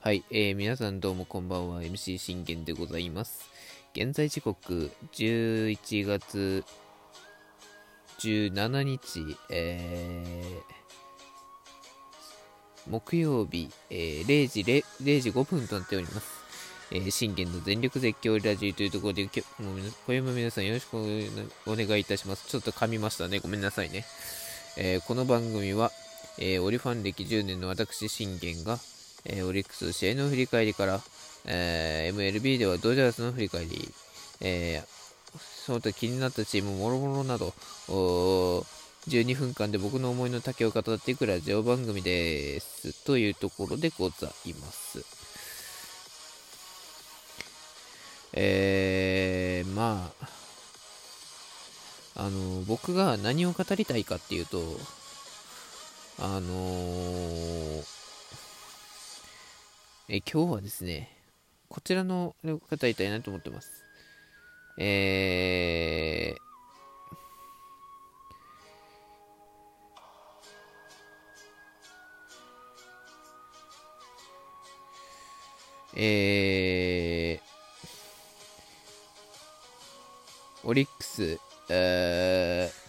はい、えー、皆さんどうもこんばんは MC 信玄でございます現在時刻11月17日、えー、木曜日、えー、0時 0, 0時5分となっておりますえー、信玄の全力絶叫ラジオというところで、今日も皆さんよろしくお願いいたします。ちょっと噛みましたね。ごめんなさいね。えー、この番組は、えー、オリファン歴10年の私、信玄が、えー、オリックス試合の振り返りから、え MLB ではドジャースの振り返り、えその他気になったチームもろもろなど、12分間で僕の思いの丈を語っていくラジオ番組です。というところでございます。えー、まあ、あの、僕が何を語りたいかっていうと、あのー、え今日はですね、こちらの語りたいなと思ってます。えー、えー、オリックス、えー、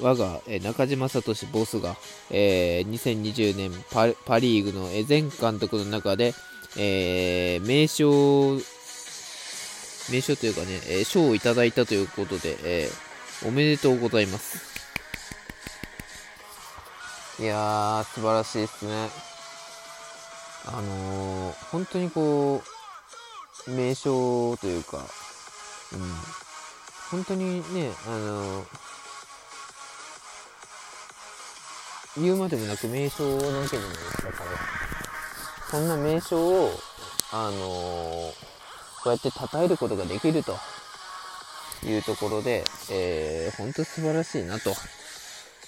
我が、え、中島聡ボスが、えー、2020年パパリーグの、前監督の中で、えー、名称、名称というかね、えー、賞をいただいたということで、えー、おめでとうございます。いやー、素晴らしいですね。あのー、本当にこう、名称というか、うん、本当にね、あの、言うまでもなく名称なわけじゃないですか、彼は。そんな名称を、あのこうやって称えることができるというところで、えー、本当素晴らしいなと。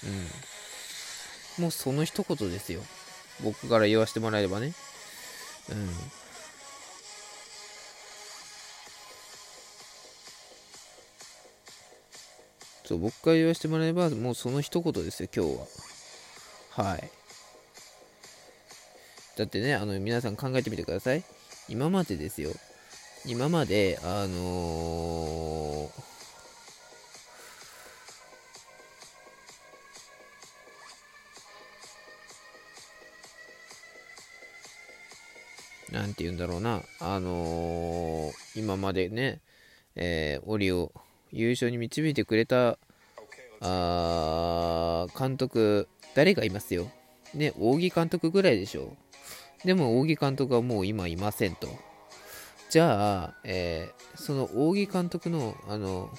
うん。もうその一言ですよ。僕から言わせてもらえればね。うん。そう、僕から言わせてもらえば、もうその一言ですよ、今日は。はい。だってね、あの、皆さん考えてみてください。今までですよ。今まで、あのー、なんて言うんだろうな、あのー、今までね、えー、オリを優勝に導いてくれたあ監督、誰がいますよ？ね、扇監督ぐらいでしょ？う。でも、扇監督はもう今いませんと。じゃあ、えー、その扇監督の、あの、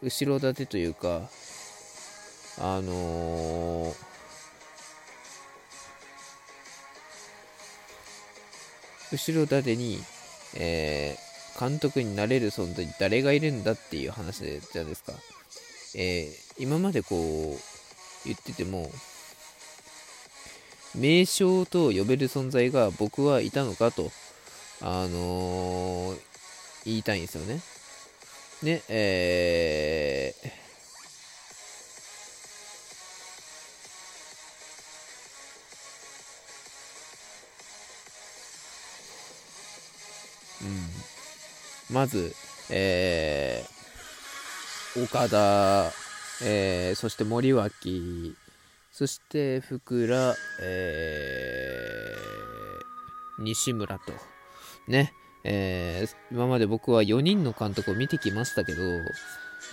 後ろ盾というか、あのー、後ろ盾に、えー、監督になれる存在に誰がいるんだっていう話じゃないですか。えー、今までこう言ってても、名称と呼べる存在が僕はいたのかと、あのー、言いたいんですよね。ね、えー、まず、えー、岡田、えー、そして森脇、そして福良、えー、西村と、ね、えー、今まで僕は4人の監督を見てきましたけど、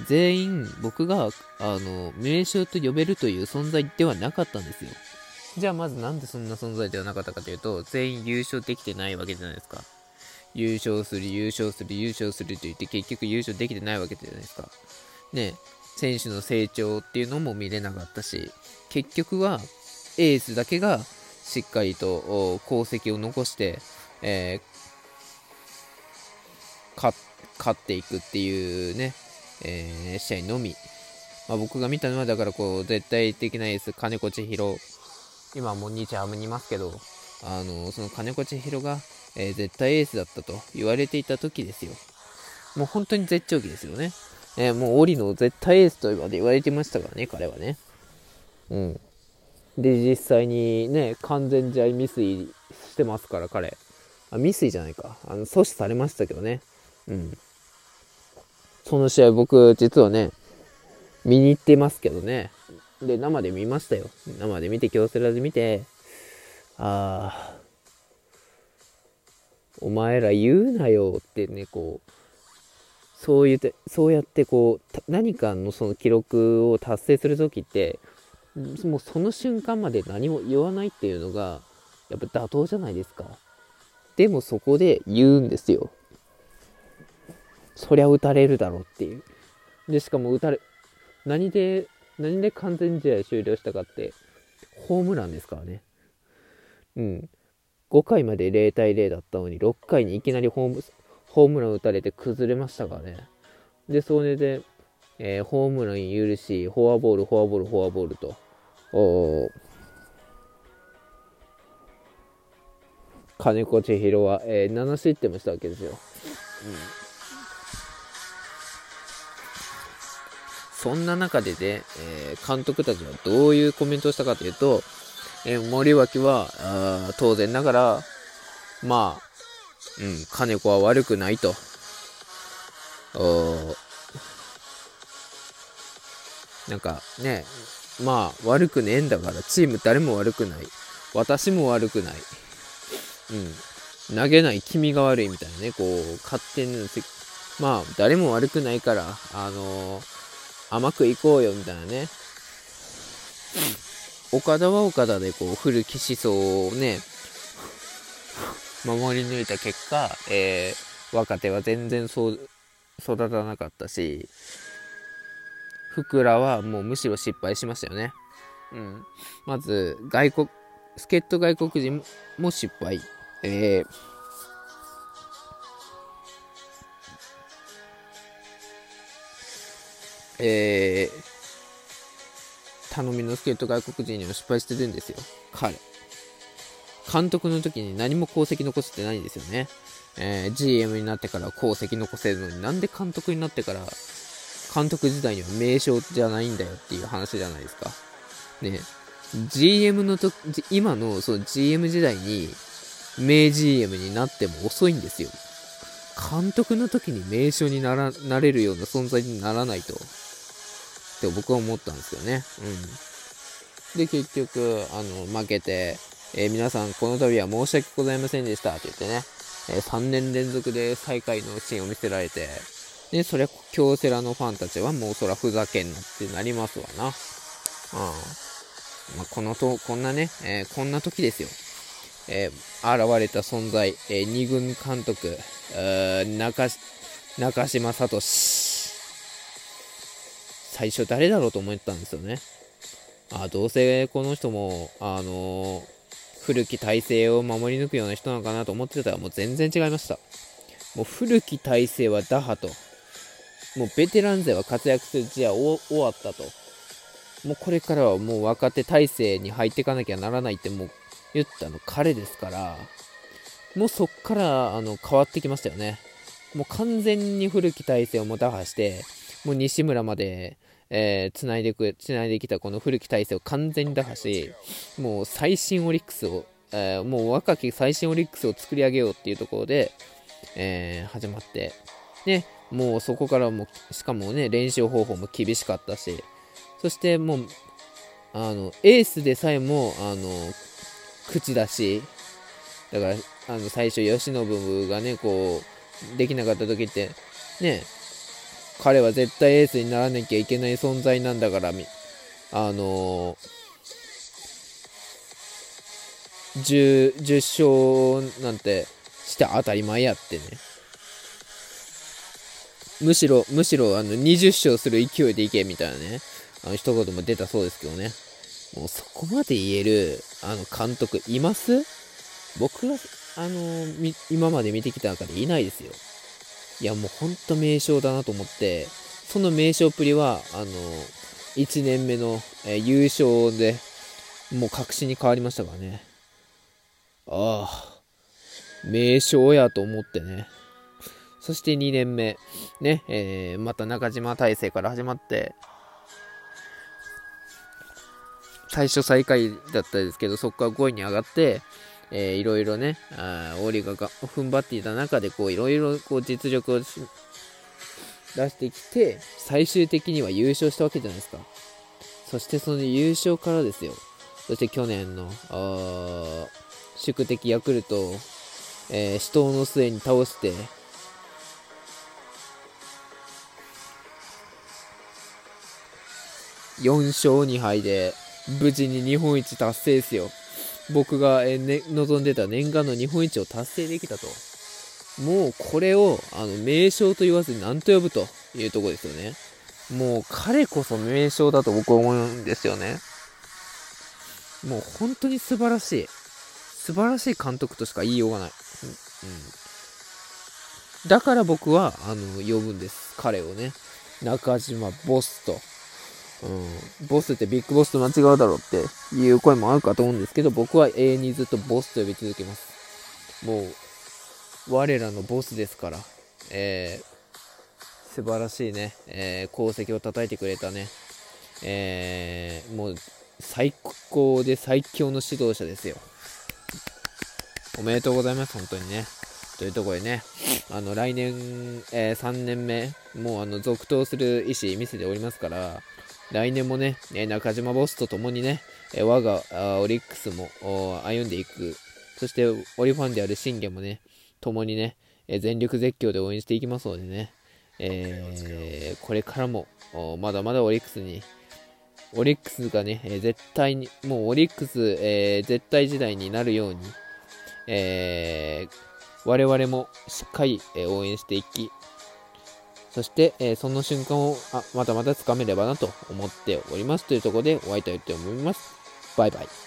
全員僕が、あの、名称と呼べるという存在ではなかったんですよ。じゃあまずなんでそんな存在ではなかったかというと、全員優勝できてないわけじゃないですか。優勝する、優勝する、優勝すると言って結局優勝できてないわけじゃないですか。ね、選手の成長っていうのも見れなかったし、結局はエースだけがしっかりと功績を残して、えー、勝っていくっていうね、えー、試合のみ。まあ、僕が見たのはだからこう絶対的なエース金子千尋今もう日ハムにいますけどあのその金子千尋がえー、絶対エースだったと言われていた時ですよ。もう本当に絶頂期ですよね。えー、もうオリの絶対エースと言われてましたからね、彼はね。うん。で、実際にね、完全試合未遂してますから、彼。あ、未遂じゃないか。あの、阻止されましたけどね。うん。その試合僕、実はね、見に行ってますけどね。で、生で見ましたよ。生で見て、京セラで見て、ああ、お前ら言うなよってね、こう、そう言って、そうやってこう、何かのその記録を達成するときって、もうその瞬間まで何も言わないっていうのが、やっぱ妥当じゃないですか。でもそこで言うんですよ。そりゃ打たれるだろうっていう。で、しかも打たれ、何で、何で完全試合終了したかって、ホームランですからね。うん。5回まで0対0だったのに、6回にいきなりホーム、ホームラン打たれて崩れましたからね。で、それで、えー、ホームラン許し、フォアボール、フォアボール、フォアボールと。お金子千尋は、えー、7失点もしたわけですよ。うん、そんな中でね、えー、監督たちはどういうコメントをしたかというと、えー、森脇はあ当然ながら、まあ、うん、金子は悪くないと。なんかね、まあ悪くねえんだからチーム誰も悪くない。私も悪くない。うん。投げない君が悪いみたいなね、こう、勝手に、まあ誰も悪くないから、あのー、甘くいこうよみたいなね。岡田は岡田でこう古き思想をね、守り抜いた結果、えー、若手は全然そう育たなかったし、福良はもうむしろ失敗しましたよね。うん。まず、外国、助っ人外国人も失敗。えー、えー、頼みの助っ人外国人にも失敗してるんですよ。彼。監督の時に何も功績残してないんですよね。えー、GM になってから功績残せるのになんで監督になってから監督時代には名称じゃないんだよっていう話じゃないですか。ね GM のと、今のその GM 時代に名 GM になっても遅いんですよ。監督の時に名称にならなれるような存在にならないと。って僕は思ったんですよね。うん。で、結局、あの、負けて、えー、皆さん、この度は申し訳ございませんでしたって言ってね、えー、3年連続で最下位のシーンを見せられて、で、そりゃ、京セラのファンたちはもうそらふざけんなってなりますわな。うん。まあ、このと、こんなね、えー、こんな時ですよ。えー、現れた存在、えー、二軍監督、中、中島聡最初誰だろうと思ったんですよね。あ、どうせこの人も、あの古き体制を守り抜くような人なのかなと思ってたらもう全然違いました。もう古き体制は打破と。もうベテラン勢は活躍する時代終わったと。もうこれからはもう若手体制に入っていかなきゃならないってもう言ったの彼ですから、もうそっからあの変わってきましたよね。もう完全に古き体制をも打破して、もう西村までえー、繋いでく、繋いできたこの古き体制を完全に打破し、もう最新オリックスを、えー、もう若き最新オリックスを作り上げようっていうところで、えー、始まって、ね、もうそこからも、しかもね、練習方法も厳しかったし、そしてもう、あの、エースでさえも、あの、口出し、だから、あの、最初、慶喜がね、こう、できなかった時って、ね、彼は絶対エースにならなきゃいけない存在なんだから、あのー、10, 10勝なんてして当たり前やってね。むしろ、むしろ、あの、20勝する勢いでいけ、みたいなね、あの、一言も出たそうですけどね。もうそこまで言える、あの、監督います？僕が、あの今まで見てきた中でいないですよ。いや、もうほんと名将だなと思って、その名将っぷりは、あの、1年目の、えー、優勝で、もう確信に変わりましたからね。ああ、名将やと思ってね。そして2年目、ね、えー、また中島大勢から始まって、最初最下位だったですけど、そこから5位に上がって、えー、いろいろね、あオリがが踏ん張っていた中で、こう、いろいろこう実力を出してきて、最終的には優勝したわけじゃないですか。そしてその優勝からですよ。そして去年の、あ宿敵ヤクルトを、えー、死闘の末に倒して、4勝2敗で無事に日本一達成ですよ。僕が、えね、望んでた念願の日本一を達成できたと。もうこれをあの名称と言わずに何と呼ぶというとこですよね。もう彼こそ名称だと僕は思うんですよね。もう本当に素晴らしい。素晴らしい監督としか言いようがない。うん。うん、だから僕は、あの、呼ぶんです。彼をね。中島ボスと。うん、ボスってビッグボスと間違うだろうっていう声もあるかと思うんですけど、僕は永遠にずっとボスと呼び続けます。もう、我らのボスですから、えー、素晴らしいね、えー、功績を叩いてくれたね、えー、もう、最高で最強の指導者ですよ。おめでとうございます、本当にね。というところでね、あの来年、えー、3年目、もうあの続投する意思見せておりますから、来年もね、中島ボスと共にね、我がオリックスも歩んでいく、そしてオリファンである信玄もね、共にね、全力絶叫で応援していきますのでね、えー、これからもまだまだオリックスに、オリックスがね、絶対に、もうオリックス、えー、絶対時代になるように、えー、我々もしっかり、応援していき、そして、えー、その瞬間をあまたまたつかめればなと思っておりますというところでお会いたいと思います。バイバイ。